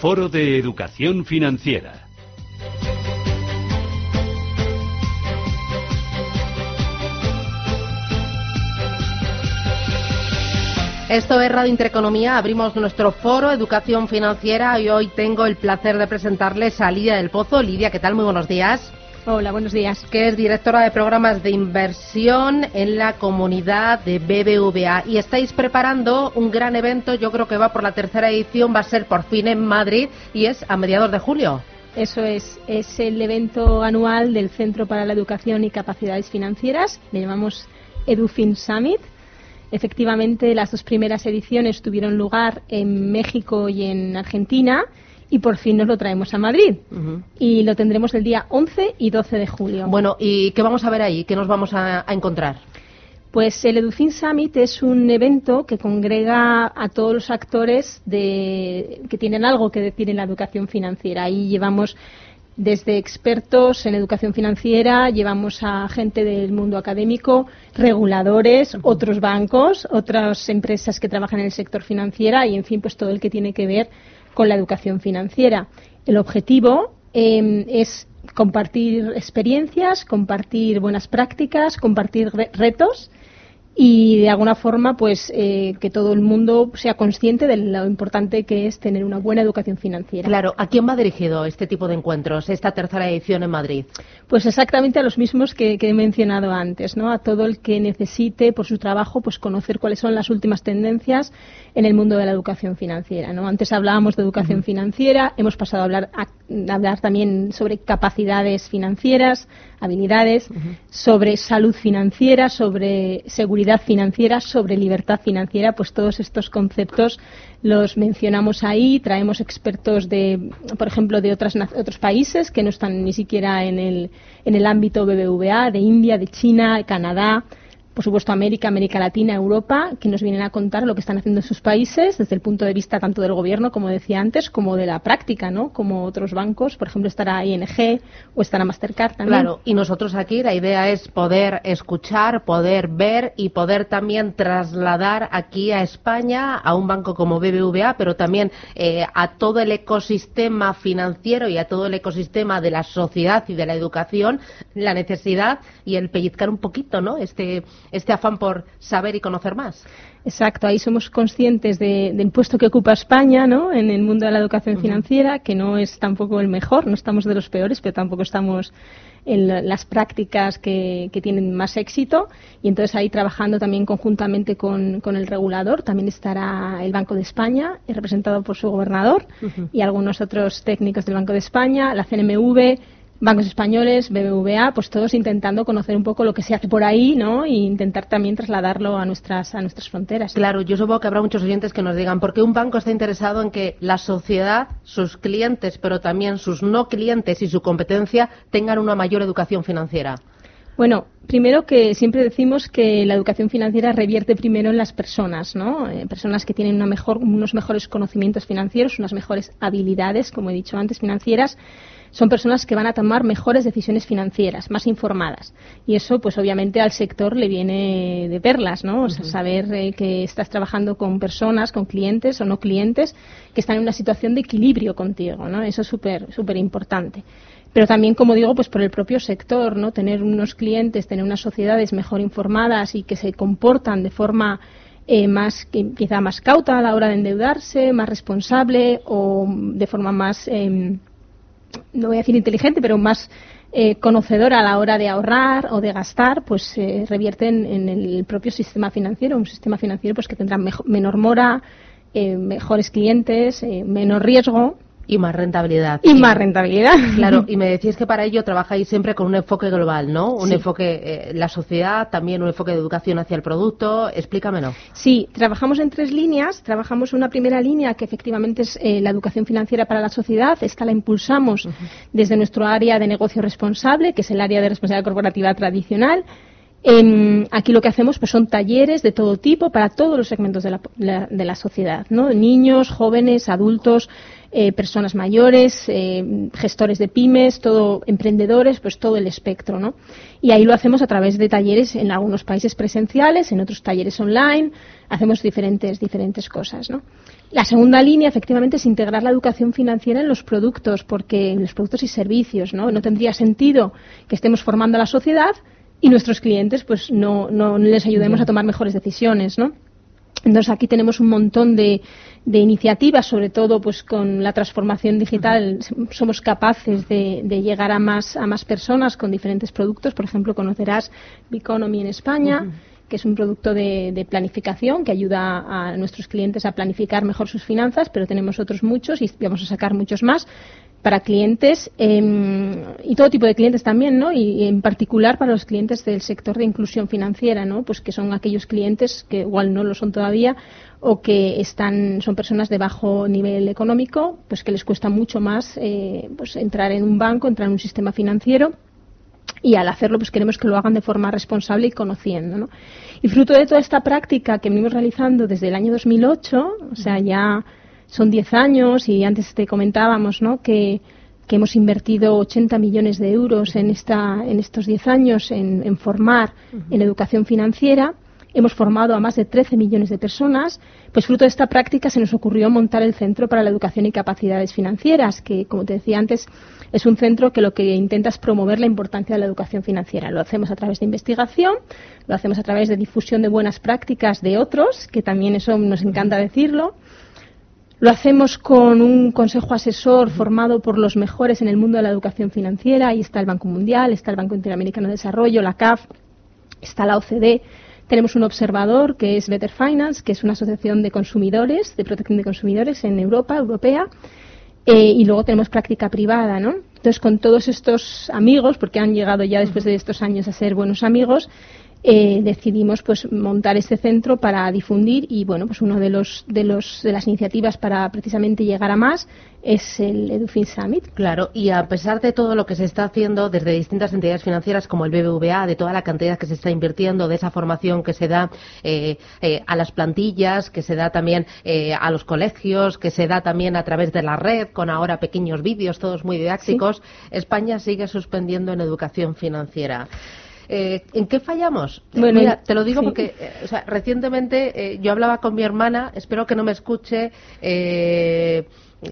Foro de Educación Financiera. Esto es Radio Intereconomía. Abrimos nuestro foro Educación Financiera y hoy tengo el placer de presentarles a Lidia del Pozo. Lidia, ¿qué tal? Muy buenos días. Hola, buenos días. Que es directora de programas de inversión en la comunidad de BBVA. Y estáis preparando un gran evento, yo creo que va por la tercera edición, va a ser por fin en Madrid y es a mediados de julio. Eso es, es el evento anual del Centro para la Educación y Capacidades Financieras, le llamamos EduFin Summit. Efectivamente, las dos primeras ediciones tuvieron lugar en México y en Argentina y por fin nos lo traemos a Madrid. Y lo tendremos el día 11 y 12 de julio. Bueno, ¿y qué vamos a ver ahí? ¿Qué nos vamos a, encontrar? Pues el EduFin Summit es un evento que congrega a todos los actores de, que tienen algo que decir en la educación financiera. Ahí llevamos desde expertos en educación financiera, llevamos a gente del mundo académico, reguladores, otros bancos, otras empresas que trabajan en el sector financiero y, en fin, pues todo el que tiene que ver con la educación financiera. El objetivo em, es compartir experiencias, compartir buenas prácticas, compartir retos y de alguna forma pues eh, que todo el mundo sea consciente de lo importante que es tener una buena educación financiera. Claro, ¿a quién va dirigido este tipo de encuentros, esta tercera edición en Madrid? Pues exactamente a los mismos que, he mencionado antes, ¿no? A todo el que necesite por su trabajo pues conocer cuáles son las últimas tendencias en el mundo de la educación financiera, ¿no? Antes hablábamos de educación financiera, hemos pasado a hablar a hablar también sobre capacidades financieras, habilidades, sobre salud financiera, sobre seguridad financiera, sobre libertad financiera, pues todos estos conceptos los mencionamos ahí, traemos expertos de, por ejemplo, de otras, otros países que no están ni siquiera en el, en el ámbito BBVA, de India, de China, Canadá, por supuesto, América, América Latina, Europa, que nos vienen a contar lo que están haciendo en sus países desde el punto de vista tanto del gobierno, como decía antes, como de la práctica, ¿no? Como otros bancos, por ejemplo, estará ING o estará Mastercard también. Claro, y nosotros aquí la idea es poder escuchar, poder ver y poder también trasladar aquí a España a un banco como BBVA, pero también eh, a todo el ecosistema financiero y a todo el ecosistema de la sociedad y de la educación la necesidad y el pellizcar un poquito, ¿no? Este este afán por saber y conocer más. Exacto, ahí somos conscientes del puesto que ocupa España ¿no? en el mundo de la educación financiera, que no es tampoco el mejor, no estamos de los peores, pero tampoco estamos en las prácticas que, tienen más éxito. Y entonces ahí trabajando también conjuntamente con, el regulador, también estará el Banco de España, representado por su gobernador, y algunos otros técnicos del Banco de España, la CNMV, bancos españoles, BBVA, pues todos intentando conocer un poco lo que se hace por ahí, ¿no? E intentar también trasladarlo a nuestras, a nuestras fronteras. Claro, yo supongo que habrá muchos oyentes que nos digan, ¿por qué un banco está interesado en que la sociedad, sus clientes, pero también sus no clientes y su competencia tengan una mayor educación financiera? Bueno, primero que siempre decimos que la educación financiera revierte primero en las personas, ¿no? Eh, personas que tienen una mejor, unos mejores conocimientos financieros, unas mejores habilidades, como he dicho antes, financieras, son personas que van a tomar mejores decisiones financieras, más informadas. Y eso, pues obviamente al sector le viene de perlas, ¿no? O sea, saber eh, que estás trabajando con personas, con clientes o no clientes, que están en una situación de equilibrio contigo, ¿no? Eso es súper, súper importante pero también, como digo, pues por el propio sector, ¿no? Tener unos clientes, tener unas sociedades mejor informadas y que se comportan de forma eh, más, quizá más cauta a la hora de endeudarse, más responsable o de forma más eh, no voy a decir inteligente, pero más eh, conocedora a la hora de ahorrar o de gastar, pues se revierte en, el propio sistema financiero, un sistema financiero pues que tendrá menor mora, eh, mejores clientes, eh, menos riesgo y más rentabilidad. Y más rentabilidad. Claro, y me decías que para ello trabajáis siempre con un enfoque global, ¿no? Un enfoque, eh, la sociedad, también un enfoque de educación hacia el producto. Explícamelo. Sí, trabajamos en tres líneas. Trabajamos una primera línea que efectivamente es eh, la educación financiera para la sociedad. Esta la impulsamos desde nuestro área de negocio responsable, que es el área de responsabilidad corporativa tradicional. Aquí lo que hacemos pues son talleres de todo tipo para todos los segmentos de la, de la sociedad, ¿no? Niños, jóvenes, adultos, eh, personas mayores, eh, gestores de pymes, todo emprendedores, pues todo el espectro, ¿no? Y ahí lo hacemos a través de talleres en algunos países presenciales, en otros talleres online, hacemos diferentes diferentes cosas, ¿no? La segunda línea, efectivamente, es integrar la educación financiera en los productos, porque en los productos y servicios, ¿no? No tendría sentido que estemos formando a la sociedad y nuestros clientes, pues no, no les ayudemos a tomar mejores decisiones, ¿no? Entonces aquí tenemos un montón de, iniciativas, sobre todo pues con la transformación digital somos capaces de, llegar a más, a más personas con diferentes productos. Por ejemplo, conocerás Biconomy en España. que es un producto de, planificación que ayuda a nuestros clientes a planificar mejor sus finanzas, pero tenemos otros muchos y vamos a sacar muchos más para clientes em, y todo tipo de clientes también, ¿no? Y, en particular para los clientes del sector de inclusión financiera, ¿no? Pues que son aquellos clientes que igual no lo son todavía o que están son personas de bajo nivel económico, pues que les cuesta mucho más eh, pues entrar en un banco, entrar en un sistema financiero y al hacerlo pues queremos que lo hagan de forma responsable y conociendo, ¿no? Y fruto de toda esta práctica que venimos realizando desde el año 2008, o sea, ya son 10 años y antes te comentábamos ¿no? que, hemos invertido 80 millones de euros en, esta, en estos 10 años en, formar en educación financiera. Hemos formado a más de 13 millones de personas. Pues fruto de esta práctica se nos ocurrió montar el Centro para la Educación y Capacidades Financieras, que, como te decía antes, es un centro que lo que intenta es promover la importancia de la educación financiera. Lo hacemos a través de investigación, lo hacemos a través de difusión de buenas prácticas de otros, que también eso nos encanta decirlo lo hacemos con un consejo asesor formado por los mejores en el mundo de la educación financiera. Ahí está el Banco Mundial, está el Banco Interamericano de Desarrollo, la CAF, está la OCDE. Tenemos un observador que es Better Finance, que es una asociación de consumidores, de protección de consumidores en Europa, europea. Eh, y luego tenemos práctica privada, ¿no? Entonces, con todos estos amigos, porque han llegado ya después de estos años a ser buenos amigos, eh, decidimos pues montar este centro para difundir y bueno pues uno de los de los de las iniciativas para precisamente llegar a más es el Edufin Summit. Claro, y a pesar de todo lo que se está haciendo desde distintas entidades financieras como el BBVA, de toda la cantidad que se está invirtiendo, de esa formación que se da eh, eh, a las plantillas, que se da también a los colegios, que se da también a través de la red, con ahora pequeños vídeos, todos muy didácticos, España sigue suspendiendo en educación financiera. Eh, ¿En qué fallamos? Mira, te lo digo porque eh, recientemente eh, yo hablaba con mi hermana, espero que no me escuche.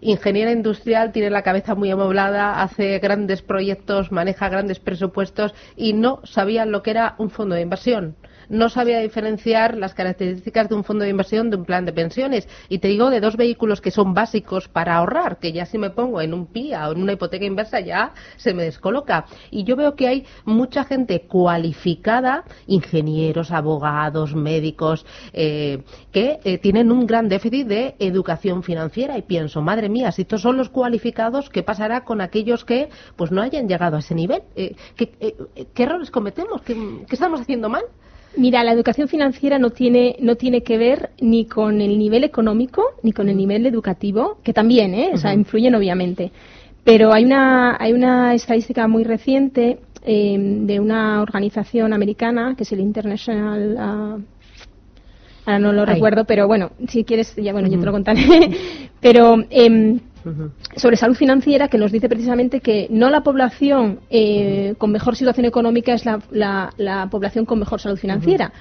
ingeniera industrial, tiene la cabeza muy amoblada, hace grandes proyectos, maneja grandes presupuestos y no sabía lo que era un fondo de inversión no sabía diferenciar las características de un fondo de inversión de un plan de pensiones. Y te digo de dos vehículos que son básicos para ahorrar, que ya si me pongo en un PIA o en una hipoteca inversa ya se me descoloca. Y yo veo que hay mucha gente cualificada, ingenieros, abogados, médicos, eh, que eh, tienen un gran déficit de educación financiera. Y pienso, madre mía, si estos son los cualificados, ¿qué pasará con aquellos que pues no hayan llegado a ese nivel? Eh, ¿qué, errores cometemos? ¿Qué estamos haciendo mal? Mira, la educación financiera no tiene, no tiene que ver ni con el nivel económico ni con el nivel educativo, que también, ¿eh? o sea, influyen obviamente. Pero hay una, hay una estadística muy reciente eh, de una organización americana, que es el International. Uh, ahora no lo recuerdo, pero bueno, si quieres, ya bueno, yo te lo contaré. pero. Eh, sobre salud financiera que nos dice precisamente que no la población eh, con mejor situación económica es la, población con mejor salud financiera.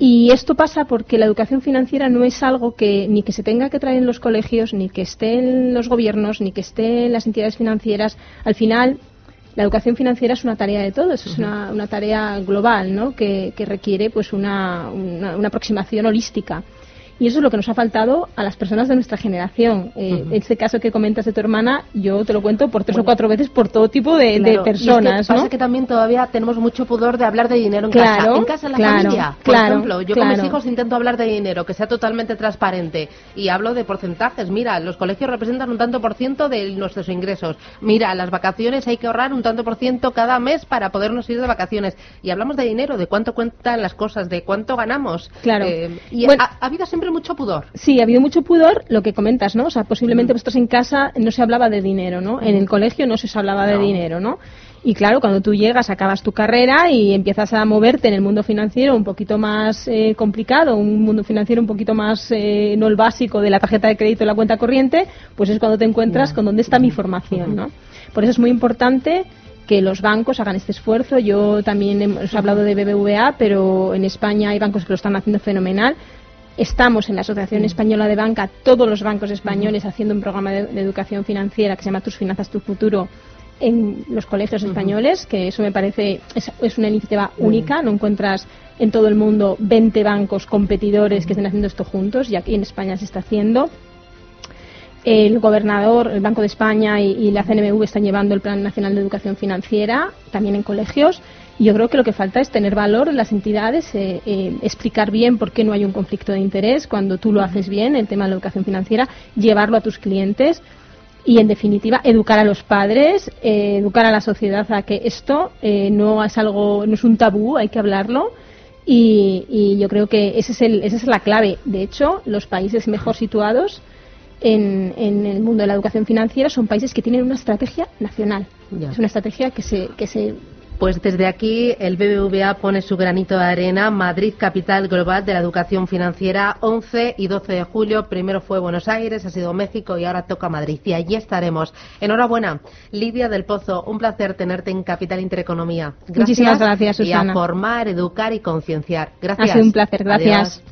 Y esto pasa porque la educación financiera no es algo que ni que se tenga que traer en los colegios, ni que esté en los gobiernos, ni que esté en las entidades financieras. Al final, la educación financiera es una tarea de todos, es una, tarea global, ¿no? Que, requiere pues una, una aproximación holística. Y eso es lo que nos ha faltado a las personas de nuestra generación. Eh, Este caso que comentas de tu hermana, yo te lo cuento por tres o cuatro veces por todo tipo de, personas. Y es que pasa que también todavía tenemos mucho pudor de hablar de dinero en casa. En casa, en la familia, por ejemplo. Yo con mis hijos intento hablar de dinero, que sea totalmente transparente. Y hablo de porcentajes. Mira, los colegios representan un tanto por ciento de nuestros ingresos. Mira, las vacaciones hay que ahorrar un tanto por ciento cada mes para podernos ir de vacaciones. Y hablamos de dinero, de cuánto cuentan las cosas, de cuánto ganamos. Claro. Eh, y ha habido siempre mucho pudor. Sí, ha habido mucho pudor, lo que comentas, ¿no? O sea, posiblemente vosotros en casa no se hablaba de dinero, ¿no? En el colegio no se hablaba de dinero, ¿no? Y claro, cuando tú llegas, acabas tu carrera y empiezas a moverte en el mundo financiero un poquito más eh, complicado, un mundo financiero un poquito más, eh, no el básico de la tarjeta de crédito y la cuenta corriente, pues es cuando te encuentras con dónde está mi formación, ¿no? Por eso es muy importante que los bancos hagan este esfuerzo. Yo también hemos hablado de BBVA, pero en España hay bancos que lo están haciendo fenomenal. Estamos en la Asociación Española de Banca, todos los bancos españoles, haciendo un programa de, educación financiera que se llama Tus Finanzas, Tu Futuro en los colegios españoles, que eso me parece es, una iniciativa única. No encuentras en todo el mundo 20 bancos competidores que estén haciendo esto juntos y aquí en España se está haciendo. El gobernador, el Banco de España y la CNMV están llevando el Plan Nacional de Educación Financiera también en colegios yo creo que lo que falta es tener valor en las entidades, eh, eh, explicar bien por qué no hay un conflicto de interés cuando tú lo haces bien, el tema de la educación financiera, llevarlo a tus clientes y, en definitiva, educar a los padres, eh, educar a la sociedad a que esto no es algo, no es un tabú, hay que hablarlo. Y, yo creo que ese es el, esa es la clave. De hecho, los países mejor situados en, en, el mundo de la educación financiera son países que tienen una estrategia nacional. Es una estrategia que se, que se pues desde aquí el BBVA pone su granito de arena. Madrid, capital global de la educación financiera, 11 y 12 de julio. Primero fue Buenos Aires, ha sido México y ahora toca Madrid. Y allí estaremos. Enhorabuena, Lidia del Pozo. Un placer tenerte en Capital Intereconomía. Gracias. Muchísimas gracias, Susana. Y a formar, educar y concienciar. Gracias. Ha sido un placer. Gracias.